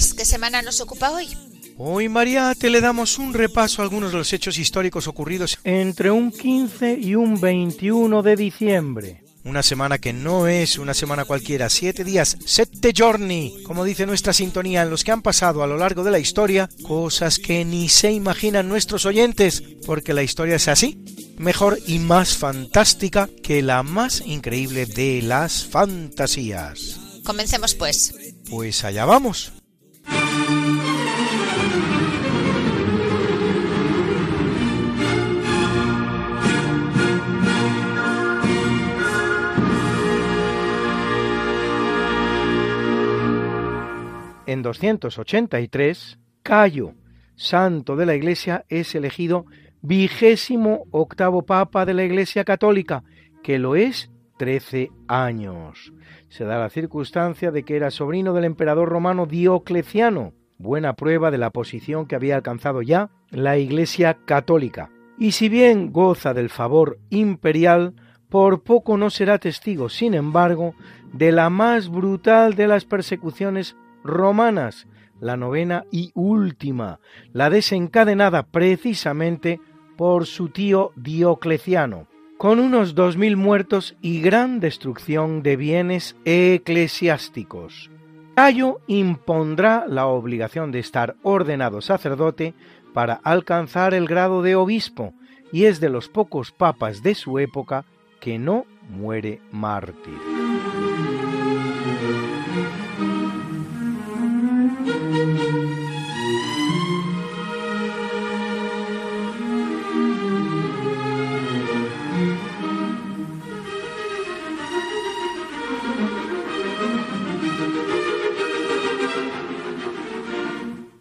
Luis, ¿qué semana nos ocupa hoy? Hoy, Mariate, le damos un repaso a algunos de los hechos históricos ocurridos entre un 15 y un 21 de diciembre. Una semana que no es una semana cualquiera, siete días, sette giorni, como dice nuestra sintonía, en los que han pasado a lo largo de la historia cosas que ni se imaginan nuestros oyentes, porque la historia es así, mejor y más fantástica que la más increíble de las fantasías. Comencemos pues. Pues allá vamos. En 283, Cayo, santo de la Iglesia, es elegido vigésimo octavo papa de la Iglesia Católica, que lo es 13 años. Se da la circunstancia de que era sobrino del emperador romano Diocleciano, buena prueba de la posición que había alcanzado ya la Iglesia Católica. Y si bien goza del favor imperial, por poco no será testigo, sin embargo, de la más brutal de las persecuciones romanas, la novena y última, la desencadenada precisamente por su tío Diocleciano, con unos dos mil muertos y gran destrucción de bienes eclesiásticos. Cayo impondrá la obligación de estar ordenado sacerdote para alcanzar el grado de obispo, y es de los pocos papas de su época que no muere mártir.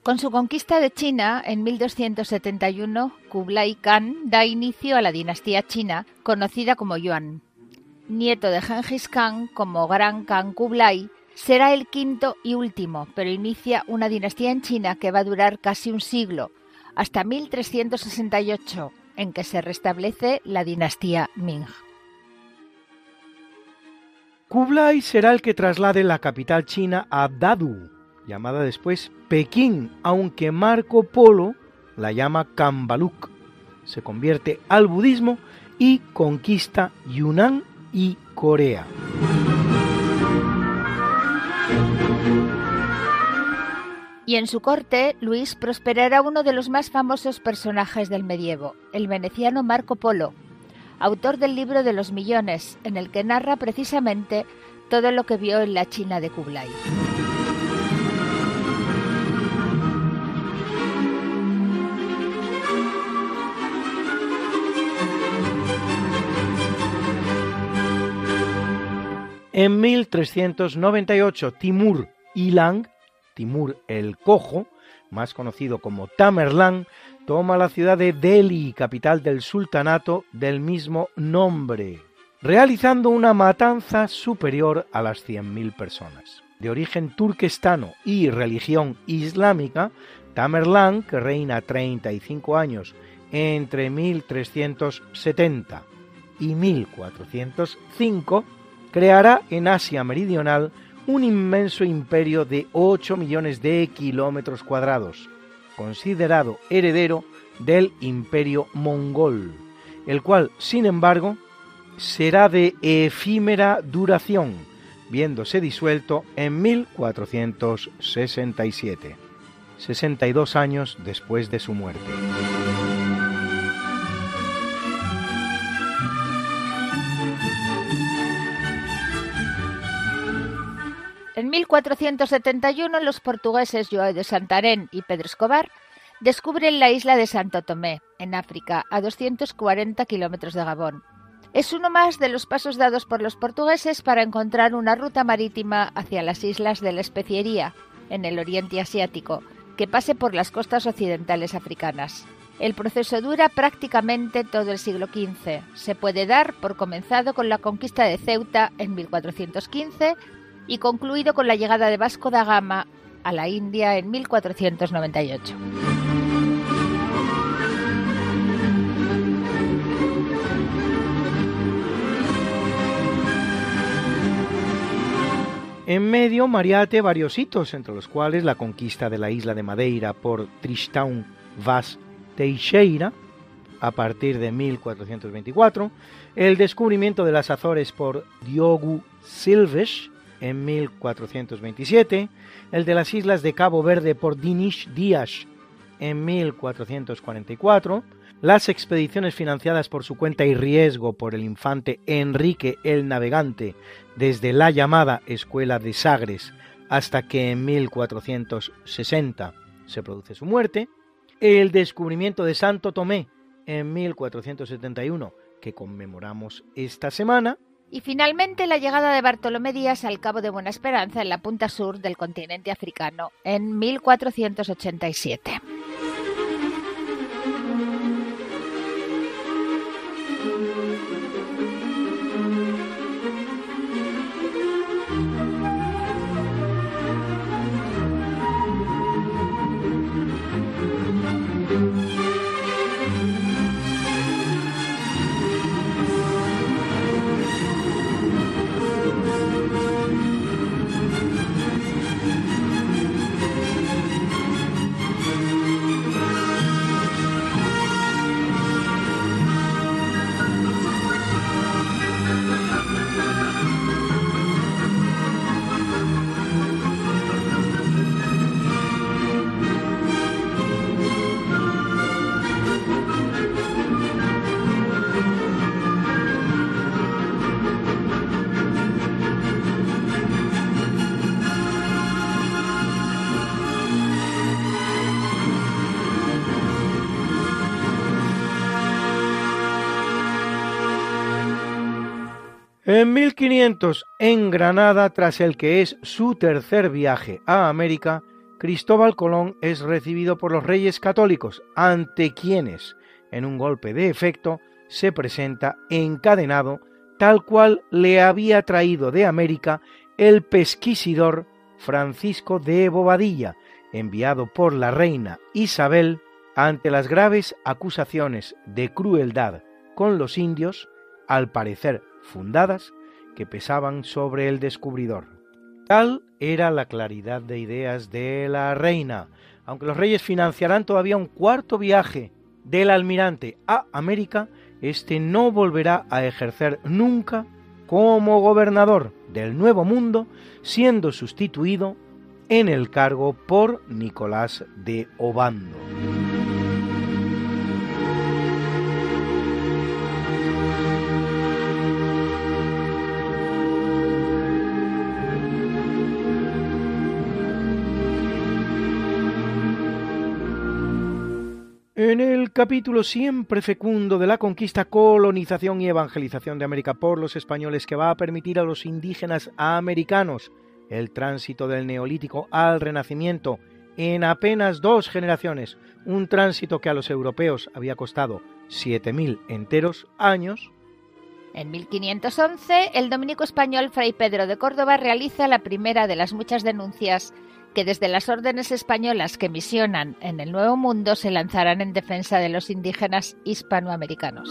Con su conquista de China en 1271, Kublai Khan da inicio a la dinastía china conocida como Yuan. Nieto de Genghis Khan como Gran Khan Kublai, será el quinto y último, pero inicia una dinastía en China que va a durar casi un siglo, hasta 1368, en que se restablece la dinastía Ming. Kublai será el que traslade la capital china a Dadu, llamada después Pekín, aunque Marco Polo la llama Kambaluk. Se convierte al budismo y conquista Yunnan y Corea. Y en su corte, Luis prosperará uno de los más famosos personajes del medievo, el veneciano Marco Polo, autor del libro de los millones, en el que narra precisamente todo lo que vio en la China de Kublai. En 1398, Timur Ilang, Timur el Cojo, más conocido como Tamerlán, toma la ciudad de Delhi, capital del sultanato del mismo nombre, realizando una matanza superior a las 100.000 personas. De origen turquestano y religión islámica, Tamerlán, que reina 35 años entre 1370 y 1405, creará en Asia Meridional un inmenso imperio de 8 millones de kilómetros cuadrados, considerado heredero del imperio mongol, el cual, sin embargo, será de efímera duración, viéndose disuelto en 1467, 62 años después de su muerte. En 1471 los portugueses Joao de Santarén y Pedro Escobar descubren la isla de Santo Tomé, en África, a 240 kilómetros de Gabón. Es uno más de los pasos dados por los portugueses para encontrar una ruta marítima hacia las islas de la Especiería, en el Oriente Asiático, que pase por las costas occidentales africanas. El proceso dura prácticamente todo el siglo XV. Se puede dar por comenzado con la conquista de Ceuta en 1415 y concluido con la llegada de Vasco da Gama a la India en 1498. En medio, Mariate varios hitos, entre los cuales la conquista de la isla de Madeira por Tristão Vaz Teixeira, a partir de 1424, el descubrimiento de las Azores por Diogo Silves en 1427, el de las islas de Cabo Verde por Dinis Díaz en 1444, las expediciones financiadas por su cuenta y riesgo por el infante Enrique el Navegante desde la llamada Escuela de Sagres hasta que en 1460 se produce su muerte, el descubrimiento de Santo Tomé en 1471 que conmemoramos esta semana, y finalmente la llegada de Bartolomé Díaz al Cabo de Buena Esperanza en la punta sur del continente africano en 1487. En 1500, en Granada, tras el que es su tercer viaje a América, Cristóbal Colón es recibido por los reyes católicos, ante quienes, en un golpe de efecto, se presenta encadenado, tal cual le había traído de América el pesquisidor Francisco de Bobadilla, enviado por la reina Isabel ante las graves acusaciones de crueldad con los indios, al parecer fundadas que pesaban sobre el descubridor. Tal era la claridad de ideas de la reina, aunque los reyes financiarán todavía un cuarto viaje del almirante a América, este no volverá a ejercer nunca como gobernador del Nuevo Mundo, siendo sustituido en el cargo por Nicolás de Obando. En el capítulo siempre fecundo de la conquista, colonización y evangelización de América por los españoles que va a permitir a los indígenas americanos el tránsito del neolítico al renacimiento en apenas dos generaciones, un tránsito que a los europeos había costado 7.000 enteros años. En 1511, el dominico español Fray Pedro de Córdoba realiza la primera de las muchas denuncias que desde las órdenes españolas que misionan en el Nuevo Mundo se lanzarán en defensa de los indígenas hispanoamericanos.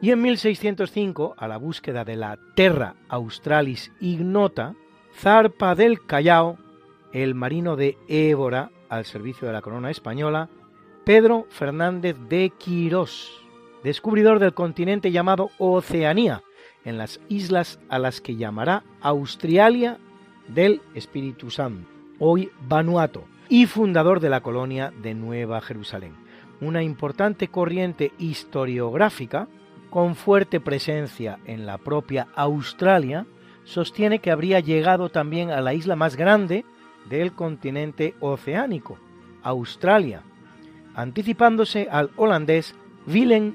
Y en 1605, a la búsqueda de la Terra Australis Ignota, zarpa del Callao el marino de Évora al servicio de la corona española, Pedro Fernández de Quirós, descubridor del continente llamado Oceanía, en las islas a las que llamará Australia del Espíritu Santo, hoy Vanuatu, y fundador de la colonia de Nueva Jerusalén. Una importante corriente historiográfica, con fuerte presencia en la propia Australia, sostiene que habría llegado también a la isla más grande del continente oceánico, Australia, anticipándose al holandés Willem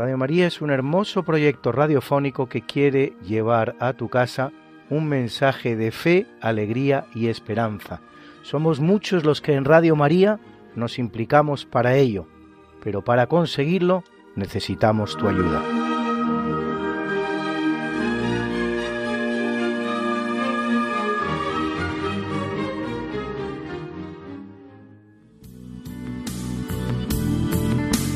Radio María es un hermoso proyecto radiofónico que quiere llevar a tu casa un mensaje de fe, alegría y esperanza. Somos muchos los que en Radio María nos implicamos para ello, pero para conseguirlo necesitamos tu ayuda.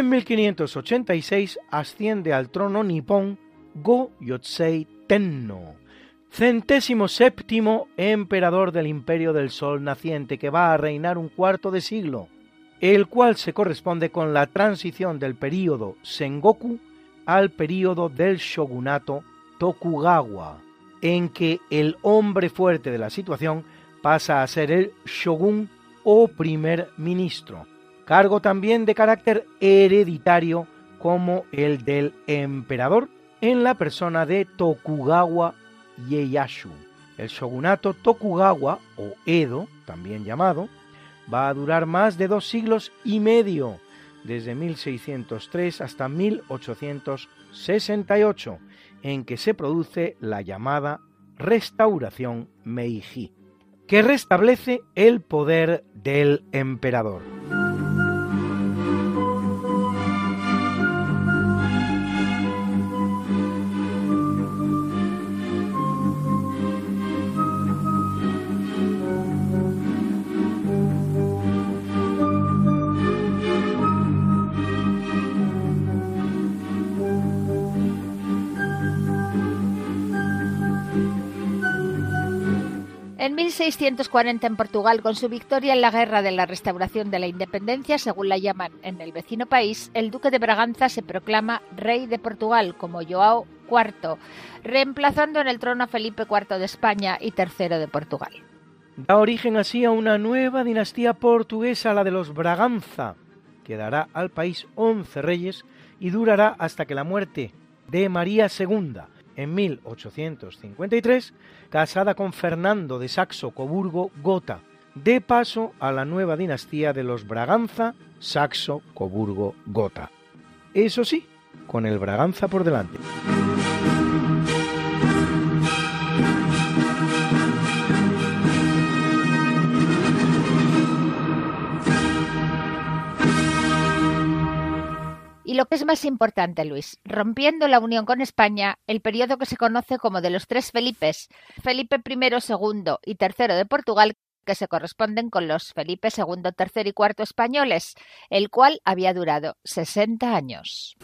En 1586 asciende al trono nipón Go Yotsei Tenno, centésimo séptimo emperador del imperio del sol naciente que va a reinar un cuarto de siglo, el cual se corresponde con la transición del período Sengoku al período del shogunato Tokugawa, en que el hombre fuerte de la situación pasa a ser el shogun o primer ministro cargo también de carácter hereditario como el del emperador en la persona de Tokugawa Ieyasu. El shogunato Tokugawa o Edo, también llamado, va a durar más de dos siglos y medio, desde 1603 hasta 1868, en que se produce la llamada restauración Meiji, que restablece el poder del emperador. 1640 en Portugal, con su victoria en la Guerra de la Restauración de la Independencia, según la llaman en el vecino país, el duque de Braganza se proclama rey de Portugal como Joao IV, reemplazando en el trono a Felipe IV de España y III de Portugal. Da origen así a una nueva dinastía portuguesa, la de los Braganza, que dará al país once reyes y durará hasta que la muerte de María II, en 1853, casada con Fernando de Saxo-Coburgo-Gotha, de paso a la nueva dinastía de los Braganza, Saxo-Coburgo-Gotha. Eso sí, con el Braganza por delante. Lo que es más importante, Luis, rompiendo la unión con España, el periodo que se conoce como de los tres Felipes, Felipe I, II y III de Portugal, que se corresponden con los Felipe II, III y IV españoles, el cual había durado 60 años.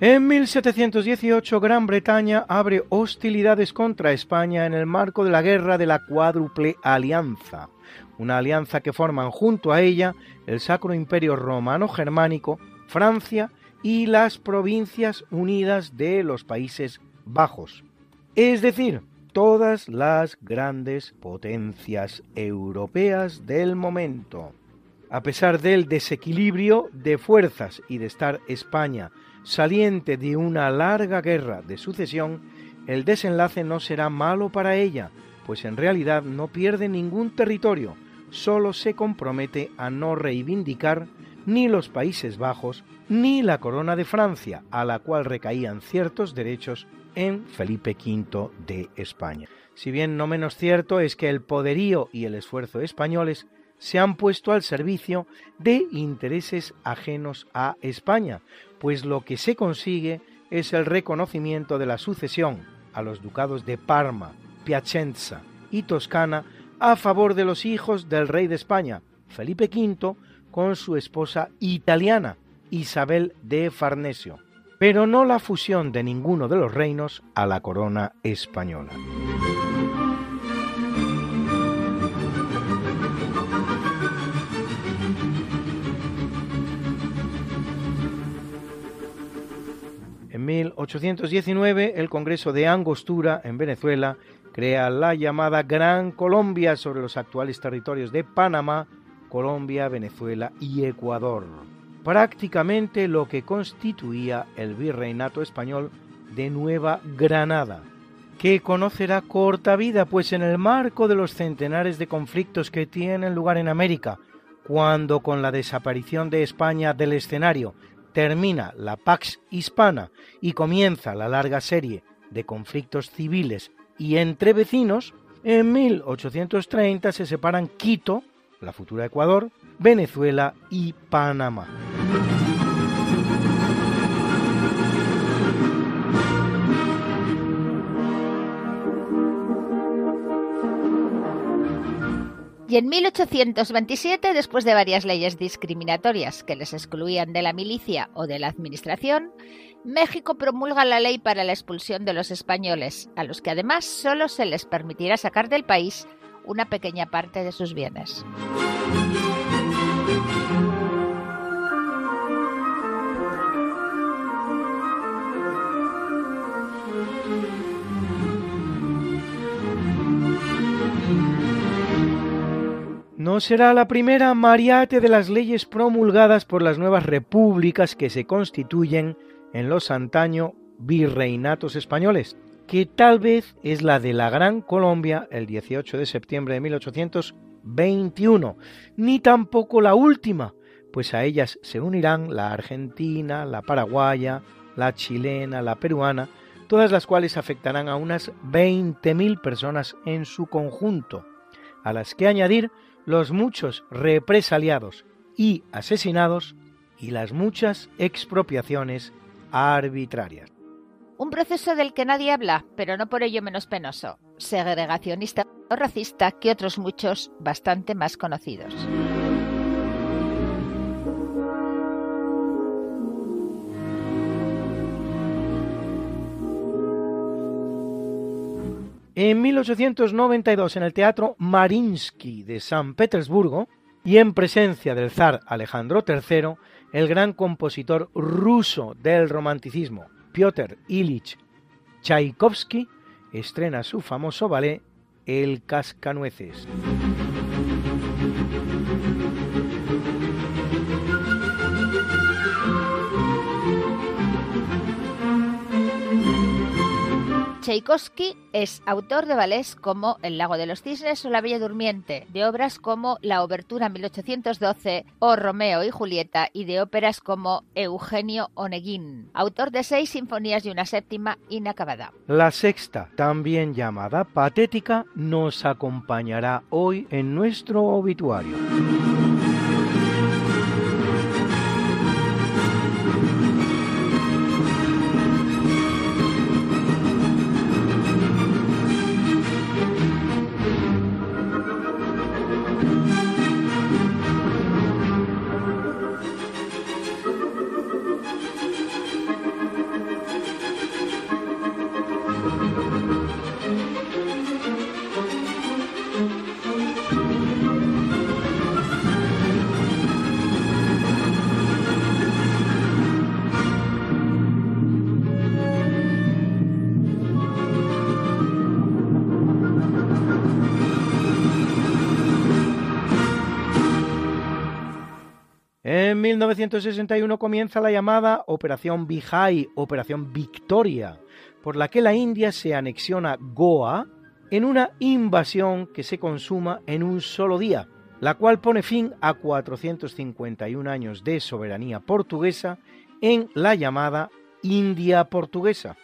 En 1718 Gran Bretaña abre hostilidades contra España en el marco de la guerra de la Cuádruple Alianza, una alianza que forman junto a ella el Sacro Imperio Romano Germánico, Francia y las Provincias Unidas de los Países Bajos, es decir, todas las grandes potencias europeas del momento. A pesar del desequilibrio de fuerzas y de estar España saliente de una larga guerra de sucesión, el desenlace no será malo para ella, pues en realidad no pierde ningún territorio, solo se compromete a no reivindicar ni los Países Bajos ni la corona de Francia, a la cual recaían ciertos derechos en Felipe V de España. Si bien no menos cierto es que el poderío y el esfuerzo españoles se han puesto al servicio de intereses ajenos a España, pues lo que se consigue es el reconocimiento de la sucesión a los ducados de Parma, Piacenza y Toscana a favor de los hijos del rey de España, Felipe V, con su esposa italiana, Isabel de Farnesio, pero no la fusión de ninguno de los reinos a la corona española. 1819, el Congreso de Angostura, en Venezuela, crea la llamada Gran Colombia sobre los actuales territorios de Panamá, Colombia, Venezuela y Ecuador, prácticamente lo que constituía el virreinato español de Nueva Granada, que conocerá corta vida, pues en el marco de los centenares de conflictos que tienen lugar en América, cuando con la desaparición de España del escenario termina la Pax Hispana y comienza la larga serie de conflictos civiles y entre vecinos, en 1830 se separan Quito, la futura Ecuador, Venezuela y Panamá. Y en 1827, después de varias leyes discriminatorias que les excluían de la milicia o de la administración, México promulga la ley para la expulsión de los españoles, a los que además solo se les permitirá sacar del país una pequeña parte de sus bienes. No será la primera mariate de las leyes promulgadas por las nuevas repúblicas que se constituyen en los antaño virreinatos españoles, que tal vez es la de la Gran Colombia el 18 de septiembre de 1821, ni tampoco la última, pues a ellas se unirán la argentina, la paraguaya, la chilena, la peruana, todas las cuales afectarán a unas 20.000 personas en su conjunto, a las que añadir los muchos represaliados y asesinados y las muchas expropiaciones arbitrarias. Un proceso del que nadie habla, pero no por ello menos penoso, segregacionista o racista que otros muchos bastante más conocidos. En 1892, en el Teatro Marinsky de San Petersburgo, y en presencia del zar Alejandro III, el gran compositor ruso del romanticismo, Piotr Ilich Tchaikovsky, estrena su famoso ballet El Cascanueces. Tchaikovsky es autor de ballets como El lago de los cisnes o La Bella Durmiente, de obras como La Obertura 1812 o Romeo y Julieta y de óperas como Eugenio Oneguín, autor de seis sinfonías y una séptima inacabada. La sexta, también llamada Patética, nos acompañará hoy en nuestro obituario. En 1961 comienza la llamada Operación Vijay, Operación Victoria, por la que la India se anexiona Goa en una invasión que se consuma en un solo día, la cual pone fin a 451 años de soberanía portuguesa en la llamada India portuguesa,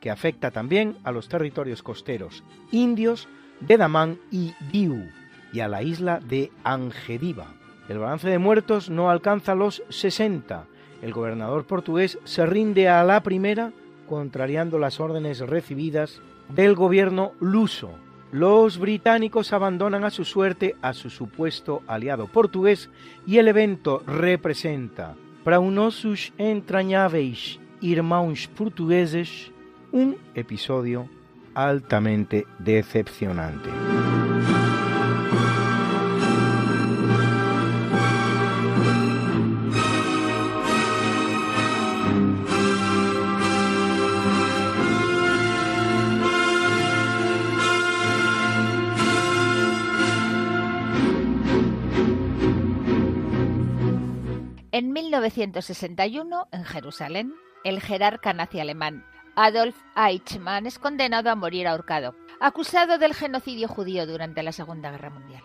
que afecta también a los territorios costeros indios de Damán y Diu y a la isla de Angediva. El balance de muertos no alcanza los 60. El gobernador portugués se rinde a la primera, contrariando las órdenes recibidas del gobierno luso. Los británicos abandonan a su suerte a su supuesto aliado portugués y el evento representa, para unos entrañáveis irmãos portugueses, un episodio altamente decepcionante. En 1961, en Jerusalén, el jerarca nazi alemán Adolf Eichmann es condenado a morir ahorcado, acusado del genocidio judío durante la Segunda Guerra Mundial.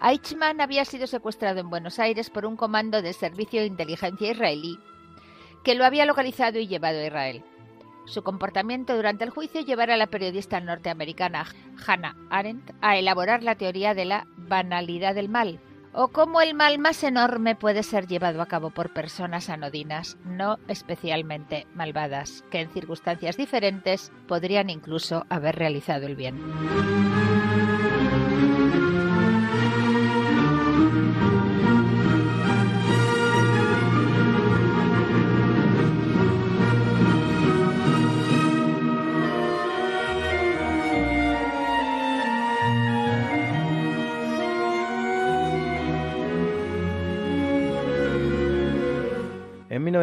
Eichmann había sido secuestrado en Buenos Aires por un comando de servicio de inteligencia israelí que lo había localizado y llevado a Israel. Su comportamiento durante el juicio llevará a la periodista norteamericana Hannah Arendt a elaborar la teoría de la banalidad del mal, o cómo el mal más enorme puede ser llevado a cabo por personas anodinas, no especialmente malvadas, que en circunstancias diferentes podrían incluso haber realizado el bien.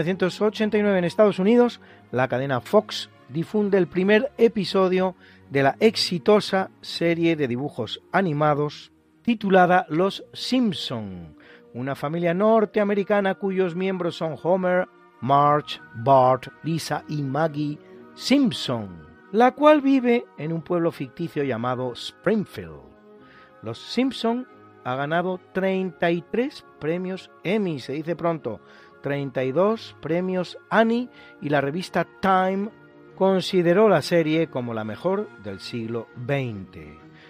1989 en Estados Unidos, la cadena Fox difunde el primer episodio de la exitosa serie de dibujos animados titulada Los Simpson, una familia norteamericana cuyos miembros son Homer, Marge, Bart, Lisa y Maggie Simpson, la cual vive en un pueblo ficticio llamado Springfield. Los Simpson ha ganado 33 premios Emmy, se dice pronto, 32 premios Annie y la revista Time consideró la serie como la mejor del siglo XX.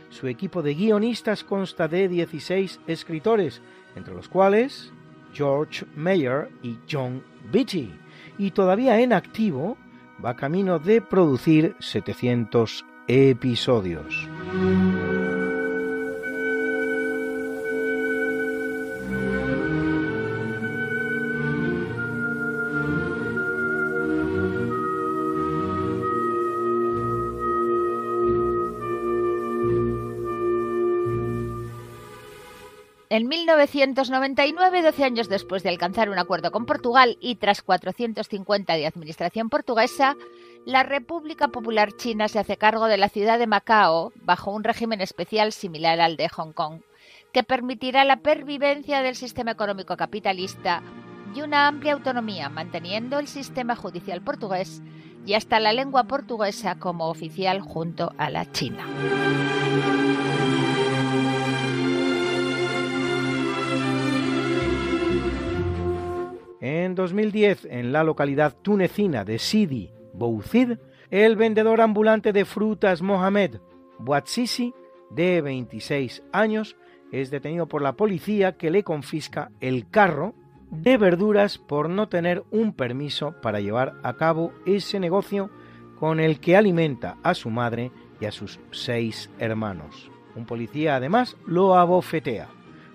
Su equipo de guionistas consta de 16 escritores, entre los cuales George Mayer y John Beatty, y todavía en activo va camino de producir 700 episodios. En 1999, 12 años después de alcanzar un acuerdo con Portugal y tras 450 de administración portuguesa, la República Popular China se hace cargo de la ciudad de Macao bajo un régimen especial similar al de Hong Kong, que permitirá la pervivencia del sistema económico capitalista y una amplia autonomía, manteniendo el sistema judicial portugués y hasta la lengua portuguesa como oficial junto a la china. En 2010, en la localidad tunecina de Sidi Bouzid, el vendedor ambulante de frutas Mohamed Bouatsisi, de 26 años, es detenido por la policía que le confisca el carro de verduras por no tener un permiso para llevar a cabo ese negocio con el que alimenta a su madre y a sus seis hermanos. Un policía además lo abofetea.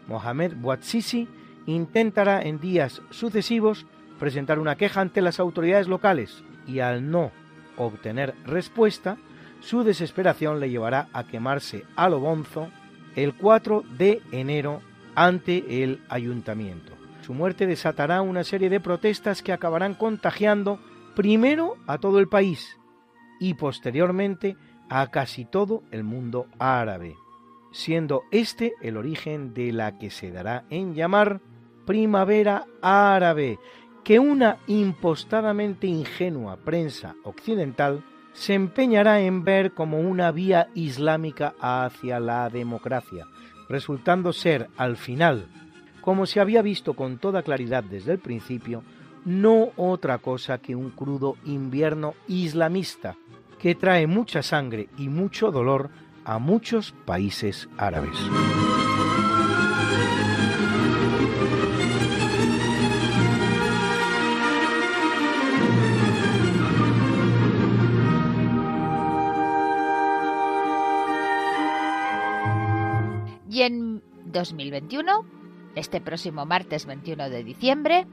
Mohamed Bouatsisi intentará en días sucesivos presentar una queja ante las autoridades locales y al no obtener respuesta, su desesperación le llevará a quemarse a lo bonzo el 4 de enero ante el ayuntamiento. Su muerte desatará una serie de protestas que acabarán contagiando primero a todo el país y posteriormente a casi todo el mundo árabe, siendo este el origen de la que se dará en llamar primavera árabe, que una impostadamente ingenua prensa occidental se empeñará en ver como una vía islámica hacia la democracia, resultando ser al final como se había visto con toda claridad desde el principio, no otra cosa que un crudo invierno islamista que trae mucha sangre y mucho dolor a muchos países árabes. 2021 este próximo martes 21 de diciembre,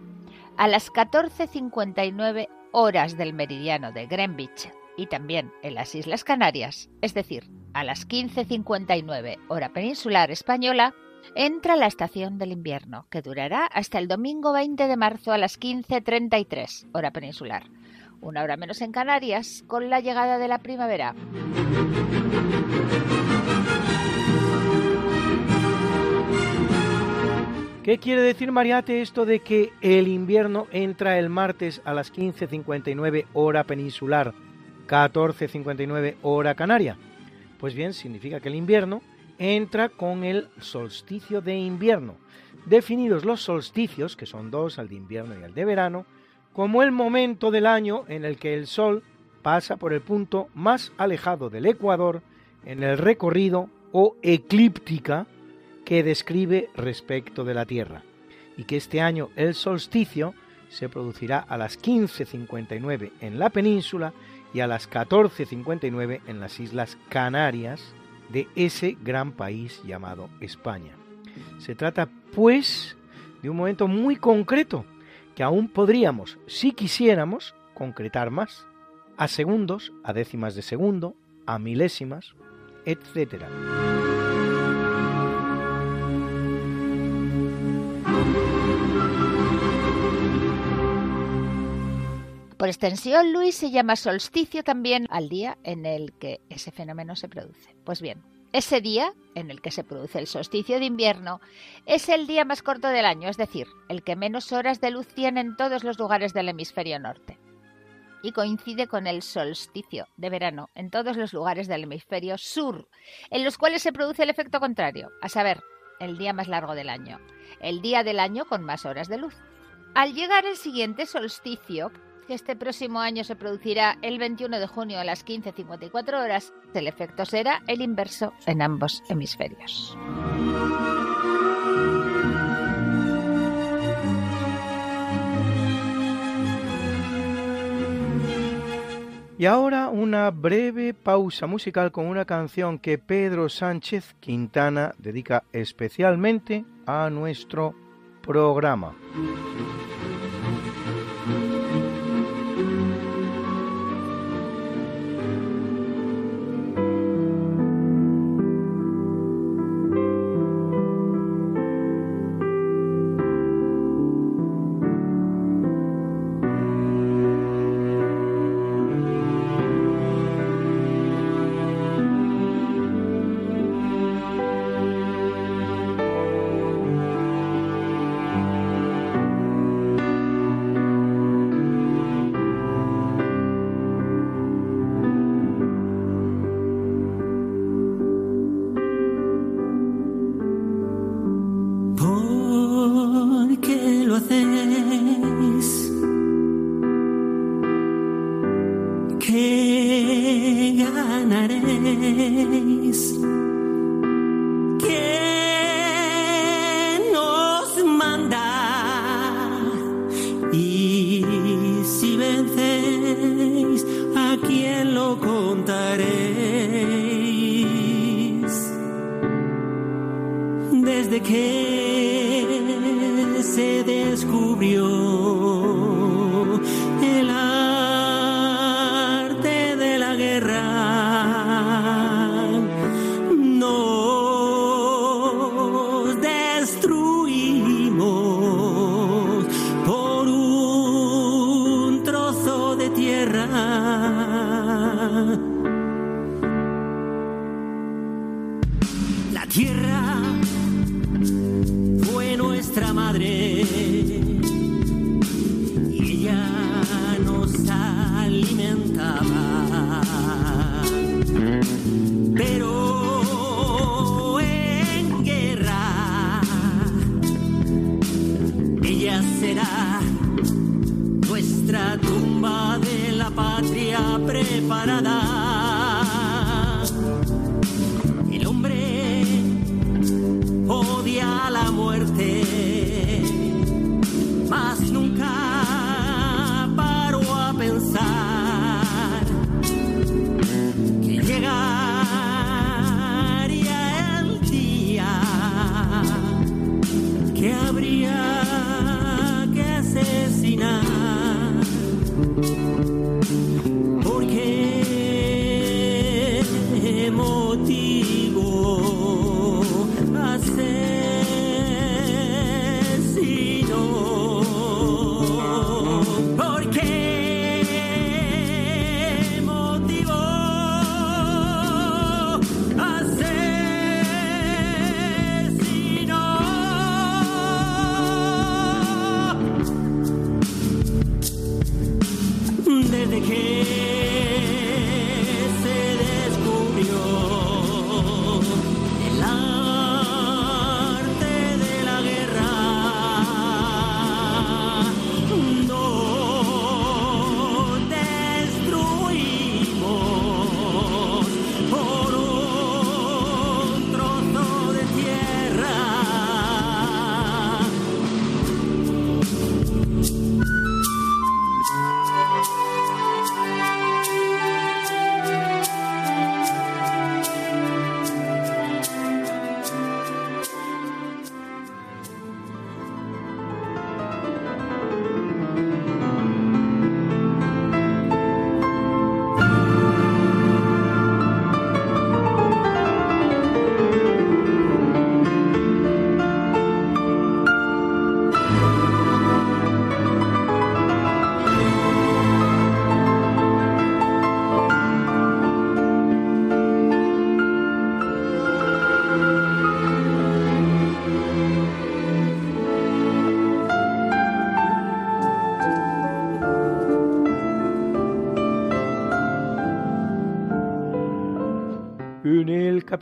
a las 14.59 horas del meridiano de Greenwich y también en las Islas Canarias, es decir, a las 15.59 hora peninsular española, entra la estación del invierno, que durará hasta el domingo 20 de marzo a las 15.33 hora peninsular, una hora menos en Canarias, con la llegada de la primavera. ¿Qué quiere decir, Mariate, esto de que el invierno entra el martes a las 15.59 hora peninsular, 14.59 hora canaria? Pues bien, significa que el invierno entra con el solsticio de invierno. Definidos los solsticios, que son dos, el de invierno y el de verano, como el momento del año en el que el Sol pasa por el punto más alejado del Ecuador en el recorrido o eclíptica que describe respecto de la Tierra, y que este año el solsticio se producirá a las 15.59 en la península y a las 14.59 en las Islas Canarias de ese gran país llamado España. Se trata, pues, de un momento muy concreto que aún podríamos, si quisiéramos, concretar más, a segundos, a décimas de segundo, a milésimas, etcétera. Por extensión, Luis se llama solsticio también al día en el que ese fenómeno se produce. Pues bien, ese día en el que se produce el solsticio de invierno es el día más corto del año, es decir, el que menos horas de luz tiene en todos los lugares del hemisferio norte. Y coincide con el solsticio de verano en todos los lugares del hemisferio sur, en los cuales se produce el efecto contrario, a saber, el día más largo del año, el día del año con más horas de luz. Al llegar el siguiente solsticio, que este próximo año se producirá el 21 de junio a las 15.54 horas, el efecto será el inverso en ambos hemisferios. Y ahora una breve pausa musical con una canción que Pedro Sánchez Quintana dedica especialmente a nuestro programa.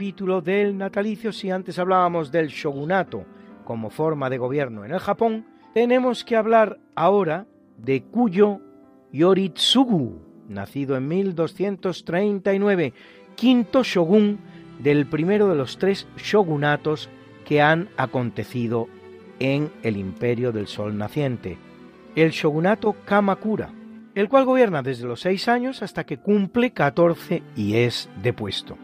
Capítulo del natalicio, si antes hablábamos del shogunato como forma de gobierno en el Japón, tenemos que hablar ahora de Kuyo Yoritsugu, nacido en 1239, quinto shogun del primero de los tres shogunatos que han acontecido en el imperio del sol naciente, el shogunato Kamakura, el cual gobierna desde los seis años hasta que cumple 14 y es depuesto.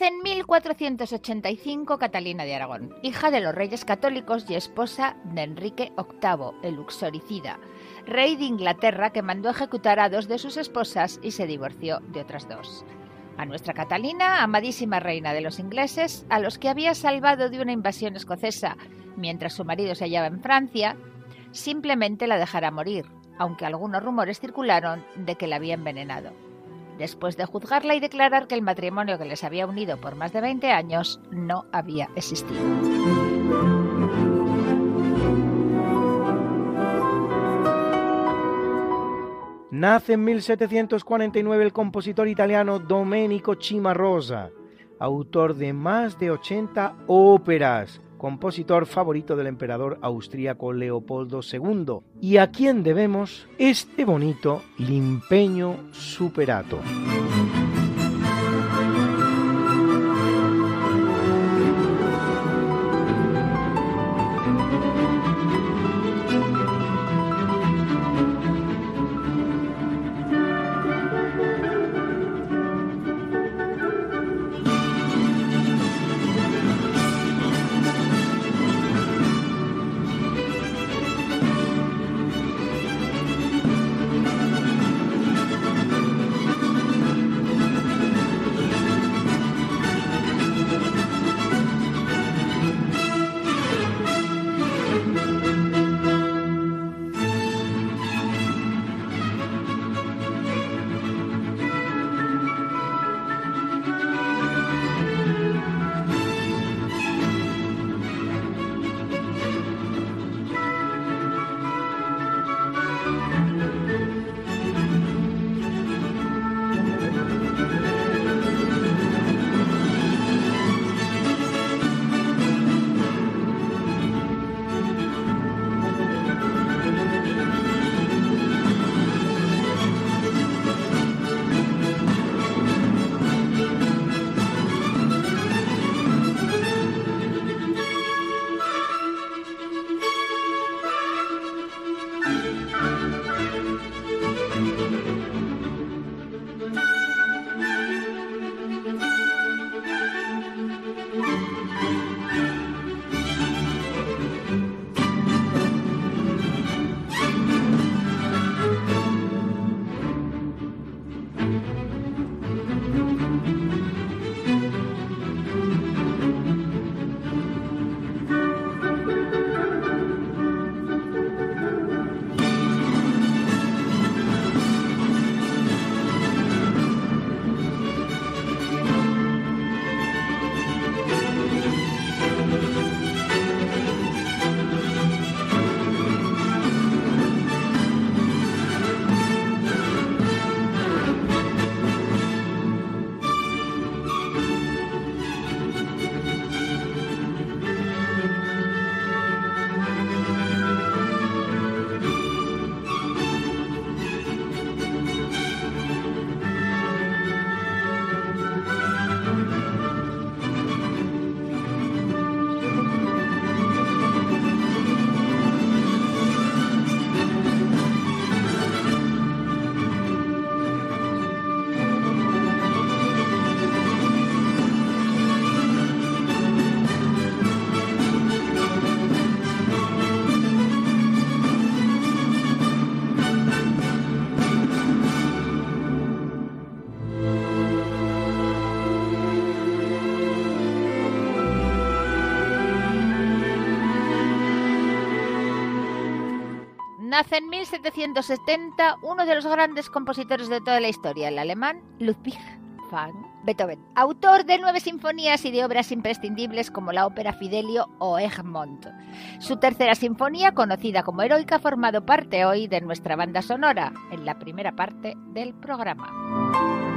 Nace en 1485 Catalina de Aragón, hija de los reyes católicos y esposa de Enrique VIII, el uxoricida, rey de Inglaterra que mandó ejecutar a dos de sus esposas y se divorció de otras dos. A nuestra Catalina, amadísima reina de los ingleses, a los que había salvado de una invasión escocesa mientras su marido se hallaba en Francia, simplemente la dejará morir, aunque algunos rumores circularon de que la había envenenado. Después de juzgarla y declarar que el matrimonio que les había unido por más de 20 años no había existido. Nace en 1749 el compositor italiano Domenico Cimarosa, autor de más de 80 óperas, compositor favorito del emperador austríaco Leopoldo II, y a quien debemos este bonito Limpeño Superato. Nace en 1770 uno de los grandes compositores de toda la historia, el alemán Ludwig van Beethoven, autor de nueve sinfonías y de obras imprescindibles como la ópera Fidelio o Egmont. Su tercera sinfonía, conocida como Heroica, ha formado parte hoy de nuestra banda sonora, en la primera parte del programa.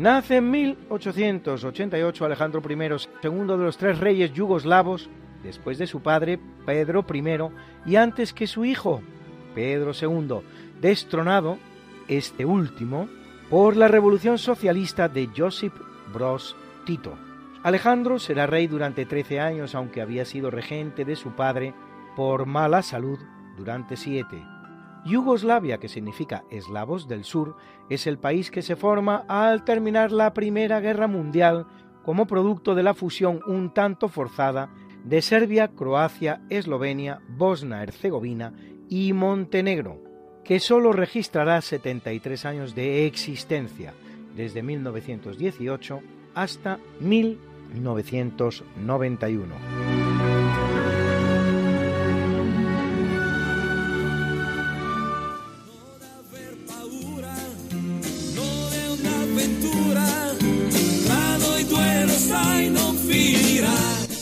Nace en 1888 Alejandro I, segundo de los tres reyes yugoslavos, después de su padre Pedro I y antes que su hijo Pedro II, destronado, este último, por la revolución socialista de Josip Broz Tito. Alejandro será rey durante 13 años, aunque había sido regente de su padre por mala salud durante siete. Yugoslavia, que significa eslavos del sur, es el país que se forma al terminar la Primera Guerra Mundial como producto de la fusión un tanto forzada de Serbia, Croacia, Eslovenia, Bosnia-Herzegovina y Montenegro, que solo registrará 73 años de existencia, desde 1918 hasta 1991.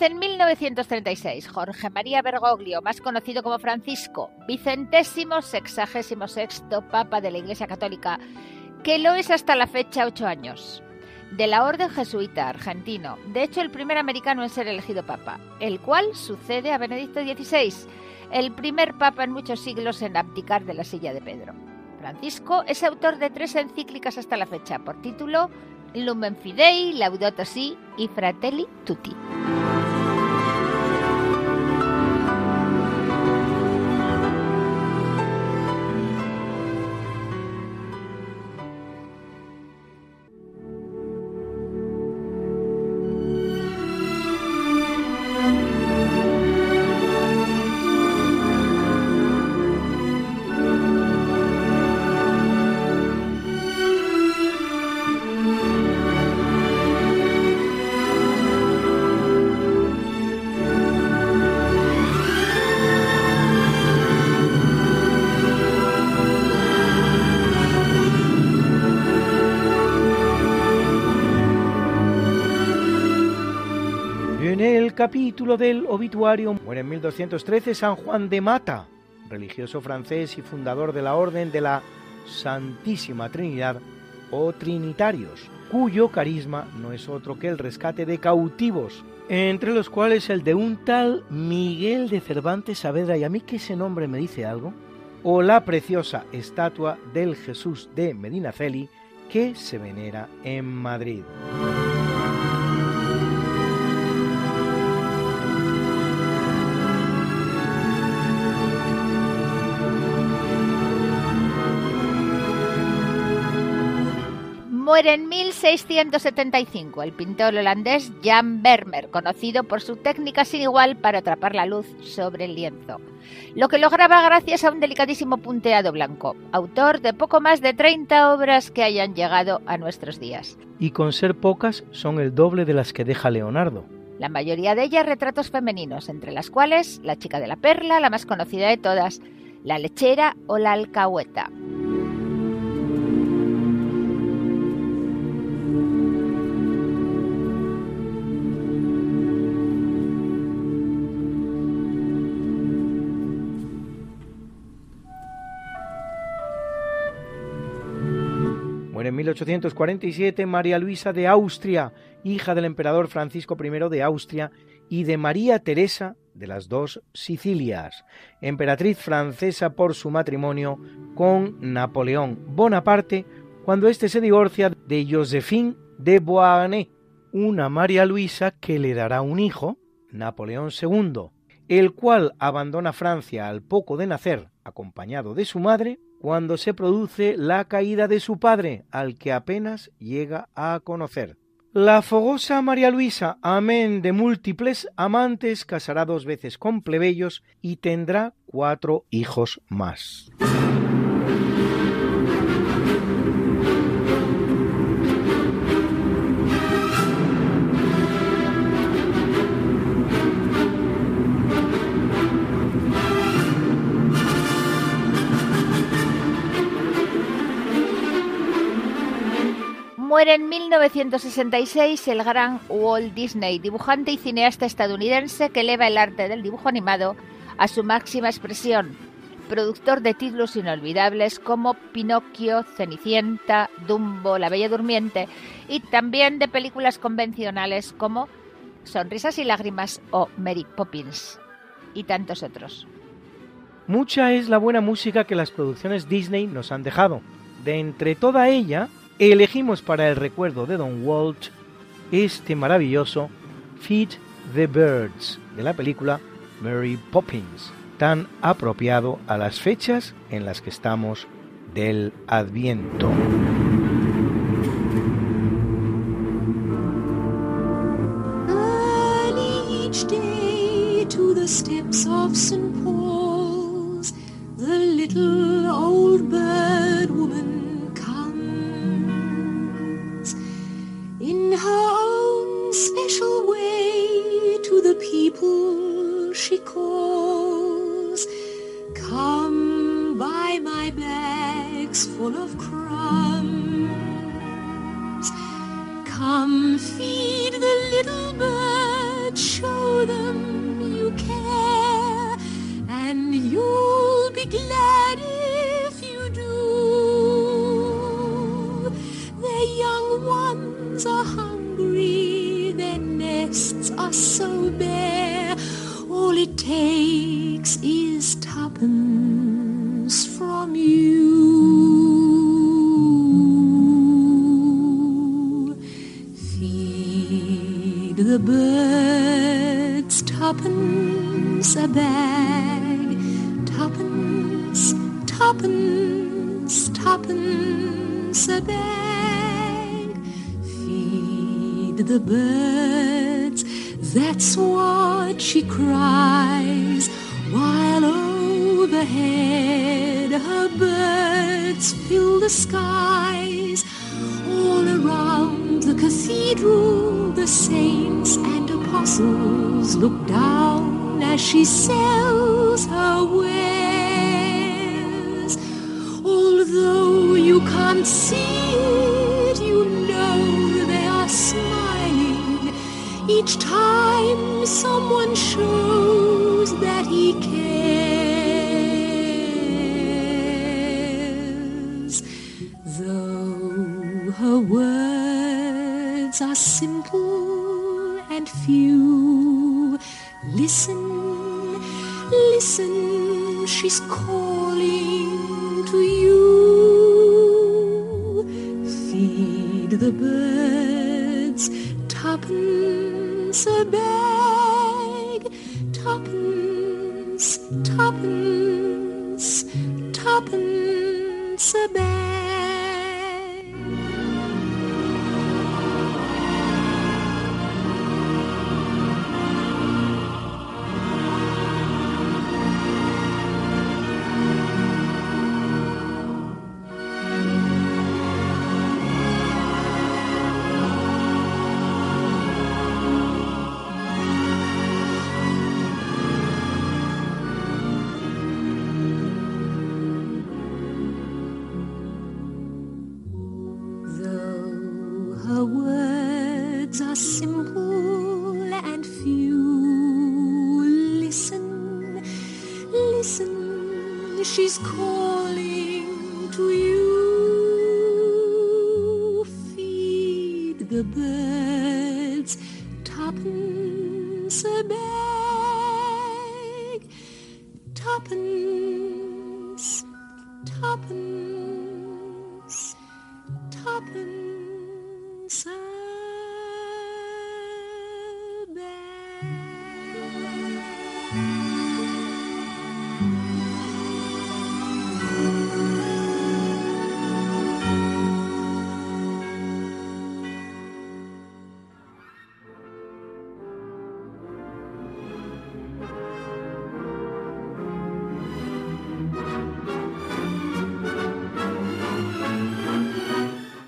Nace en 1936 Jorge María Bergoglio, más conocido como Francisco, vicentésimo sexagésimo sexto Papa de la Iglesia Católica, que lo es hasta la fecha ocho años. De la Orden Jesuita argentino, de hecho el primer americano en ser elegido Papa, el cual sucede a Benedicto XVI, el primer Papa en muchos siglos en abdicar de la silla de Pedro. Francisco es autor de tres encíclicas hasta la fecha, por título Lumen Fidei, Laudato Si y Fratelli Tutti. Capítulo del obituario. Muere en 1213 San Juan de Mata, religioso francés y fundador de la Orden de la Santísima Trinidad o Trinitarios, cuyo carisma no es otro que el rescate de cautivos, entre los cuales el de un tal Miguel de Cervantes Saavedra, y a mí que ese nombre me dice algo, o la preciosa estatua del Jesús de Medinaceli que se venera en Madrid. Muere en 1675 el pintor holandés Jan Vermeer, conocido por su técnica sin igual para atrapar la luz sobre el lienzo, lo que lograba gracias a un delicadísimo punteado blanco, autor de poco más de 30 obras que hayan llegado a nuestros días. Y con ser pocas son el doble de las que deja Leonardo. La mayoría de ellas retratos femeninos, entre las cuales La chica de la perla, la más conocida de todas, La lechera o La alcahueta. 1847 María Luisa de Austria, hija del emperador Francisco I de Austria y de María Teresa de las dos Sicilias, emperatriz francesa por su matrimonio con Napoleón Bonaparte, cuando éste se divorcia de Josephine de Beauharnais, una María Luisa que le dará un hijo, Napoleón II, el cual abandona Francia al poco de nacer, acompañado de su madre, cuando se produce la caída de su padre, al que apenas llega a conocer. La fogosa María Luisa, amén de múltiples amantes, casará dos veces con plebeyos y tendrá cuatro hijos más. Muere en 1966 el gran Walt Disney, dibujante y cineasta estadounidense que eleva el arte del dibujo animado a su máxima expresión, productor de títulos inolvidables como Pinocchio, Cenicienta, Dumbo, La Bella Durmiente y también de películas convencionales como Sonrisas y Lágrimas o Mary Poppins y tantos otros. Mucha es la buena música que las producciones Disney nos han dejado. De entre toda ella, elegimos para el recuerdo de Don Walt este maravilloso Feed the Birds de la película Mary Poppins, tan apropiado a las fechas en las que estamos del Adviento. She calls. Come buy my bags full of crumbs. Come feed the little birds, the birds that's what she cries while overhead her birds fill the skies. All around the cathedral, the saints and apostles look down as she sails her wares. Feed the birds tuppence a bag,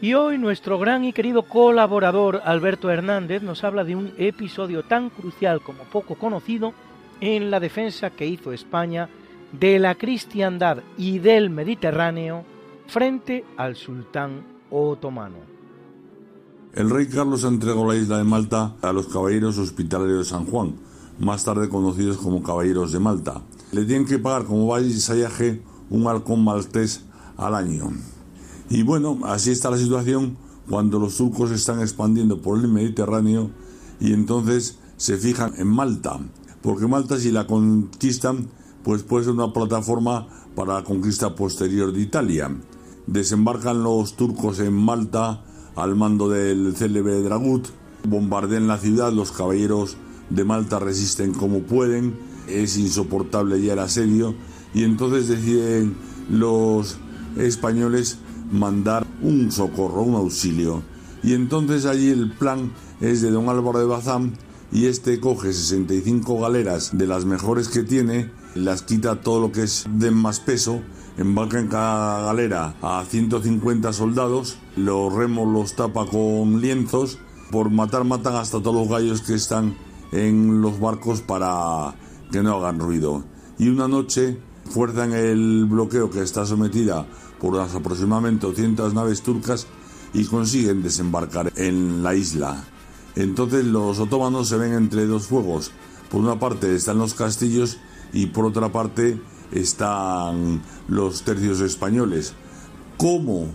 Y hoy nuestro gran y querido colaborador Alberto Hernández nos habla de un episodio tan crucial como poco conocido en la defensa que hizo España de la cristiandad y del Mediterráneo frente al sultán otomano. El rey Carlos entregó la isla de Malta a los caballeros hospitalarios de San Juan, más tarde conocidos como caballeros de Malta. Le tienen que pagar como vasallaje un halcón maltés al año. Y bueno, así está la situación cuando los turcos están expandiendo por el Mediterráneo y entonces se fijan en Malta, porque Malta si la conquistan, pues puede ser una plataforma para la conquista posterior de Italia. Desembarcan los turcos en Malta al mando del célebre Dragut, bombardean la ciudad, los caballeros de Malta resisten como pueden, es insoportable ya el asedio y entonces deciden los españoles mandar un socorro, un auxilio. Y entonces allí el plan es de don Álvaro de Bazán y este coge 65 galeras de las mejores que tiene, las quita todo lo que es de más peso, embarca en cada galera a 150 soldados, los remos los tapa con lienzos, por matar matan hasta todos los gallos que están en los barcos para que no hagan ruido. Y una noche fuerzan el bloqueo que está sometida por las aproximadamente 200 naves turcas y consiguen desembarcar en la isla. Entonces los otomanos se ven entre dos fuegos. Por una parte están los castillos y por otra parte están los tercios españoles. ¿Cómo?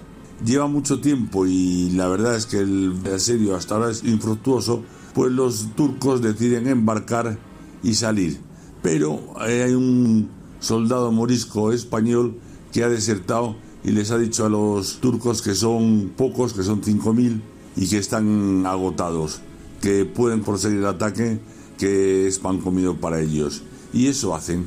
Lleva mucho tiempo y la verdad es que el asedio hasta ahora es infructuoso, pues los turcos deciden embarcar y salir. Pero hay un soldado morisco español que ha desertado y les ha dicho a los turcos que son pocos, que son 5.000 y que están agotados, que pueden proseguir el ataque, que es pan comido para ellos. Y eso hacen.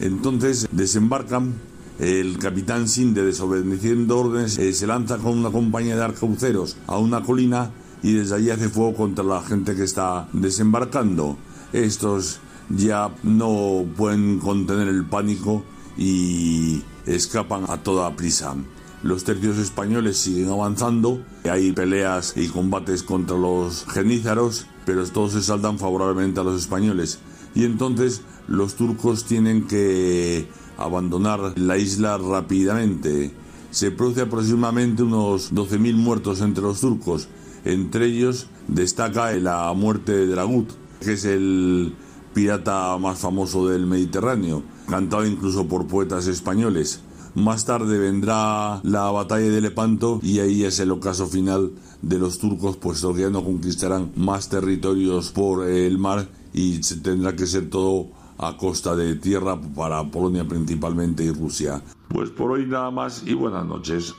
Entonces desembarcan, el capitán Sinde, desobedeciendo órdenes, eh, se lanza con una compañía de arcauceros a una colina y desde allí hace fuego contra la gente que está desembarcando. Estos ya no pueden contener el pánico y escapan a toda prisa. Los tercios españoles siguen avanzando, hay peleas y combates contra los genízaros, pero todos se saldan favorablemente a los españoles. Y entonces los turcos tienen que abandonar la isla rápidamente. Se produce aproximadamente unos 12.000 muertos entre los turcos. Entre ellos destaca la muerte de Dragut, que es el pirata más famoso del Mediterráneo cantado incluso por poetas españoles. Más tarde vendrá la batalla de Lepanto y ahí es el ocaso final de los turcos, puesto que ya no conquistarán más territorios por el mar y tendrá que ser todo a costa de tierra para Polonia principalmente y Rusia. Pues por hoy nada más y buenas noches.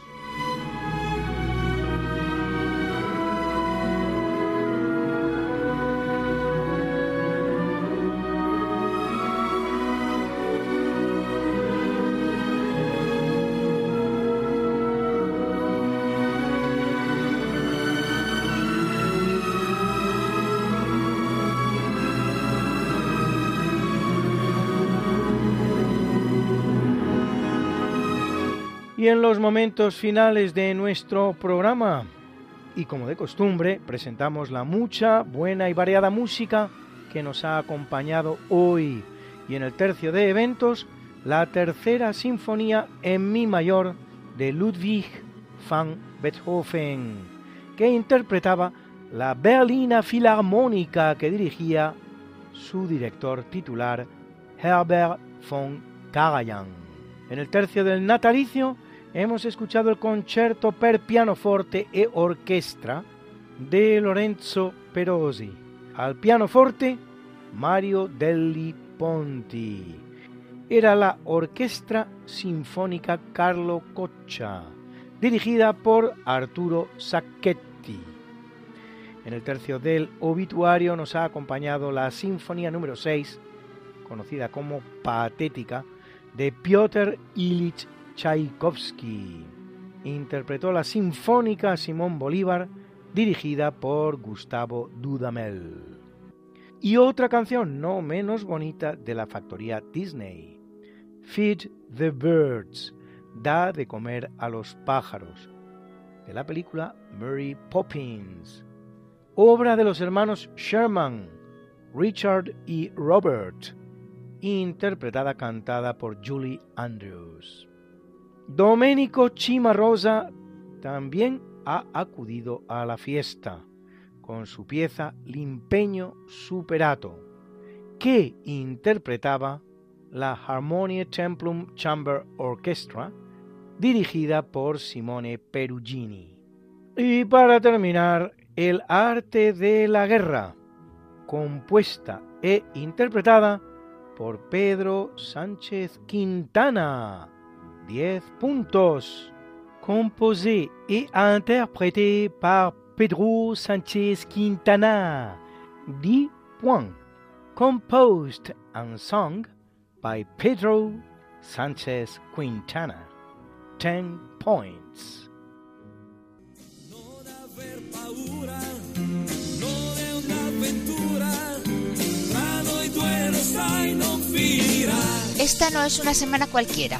Y en los momentos finales de nuestro programa, y como de costumbre, presentamos la mucha, buena y variada música que nos ha acompañado hoy. Y en el tercio de eventos, la tercera sinfonía en mi mayor de Ludwig van Beethoven, que interpretaba la Berlina Filarmónica que dirigía su director titular Herbert von Karajan. En el tercio del natalicio hemos escuchado el concerto per pianoforte e orquestra de Lorenzo Perosi. Al pianoforte, Mario Delli Ponti. era la Orquestra Sinfónica Carlo Coccia, dirigida por Arturo Sacchetti. En el tercio del obituario nos ha acompañado la Sinfonía número 6, conocida como Patética, de Piotr Ilich Tchaikovsky. Interpretó la Sinfónica Simón Bolívar, dirigida por Gustavo Dudamel. Y otra canción no menos bonita de la factoría Disney, Feed the Birds, da de comer a los pájaros, de la película Mary Poppins, obra de los hermanos Sherman, Richard y Robert, interpretada cantada por Julie Andrews. Domenico Cimarosa también ha acudido a la fiesta con su pieza L'Impeño Superato, que interpretaba la Harmonia Templum Chamber Orchestra, dirigida por Simone Perugini. Y para terminar, El arte de la guerra, compuesta e interpretada por Pedro Sánchez Quintana. 10 puntos. Composé et interprété par Pedro Sánchez Quintana. 10 points. Composed and sung by Pedro Sánchez Quintana. 10 points. Esta no es una semana cualquiera,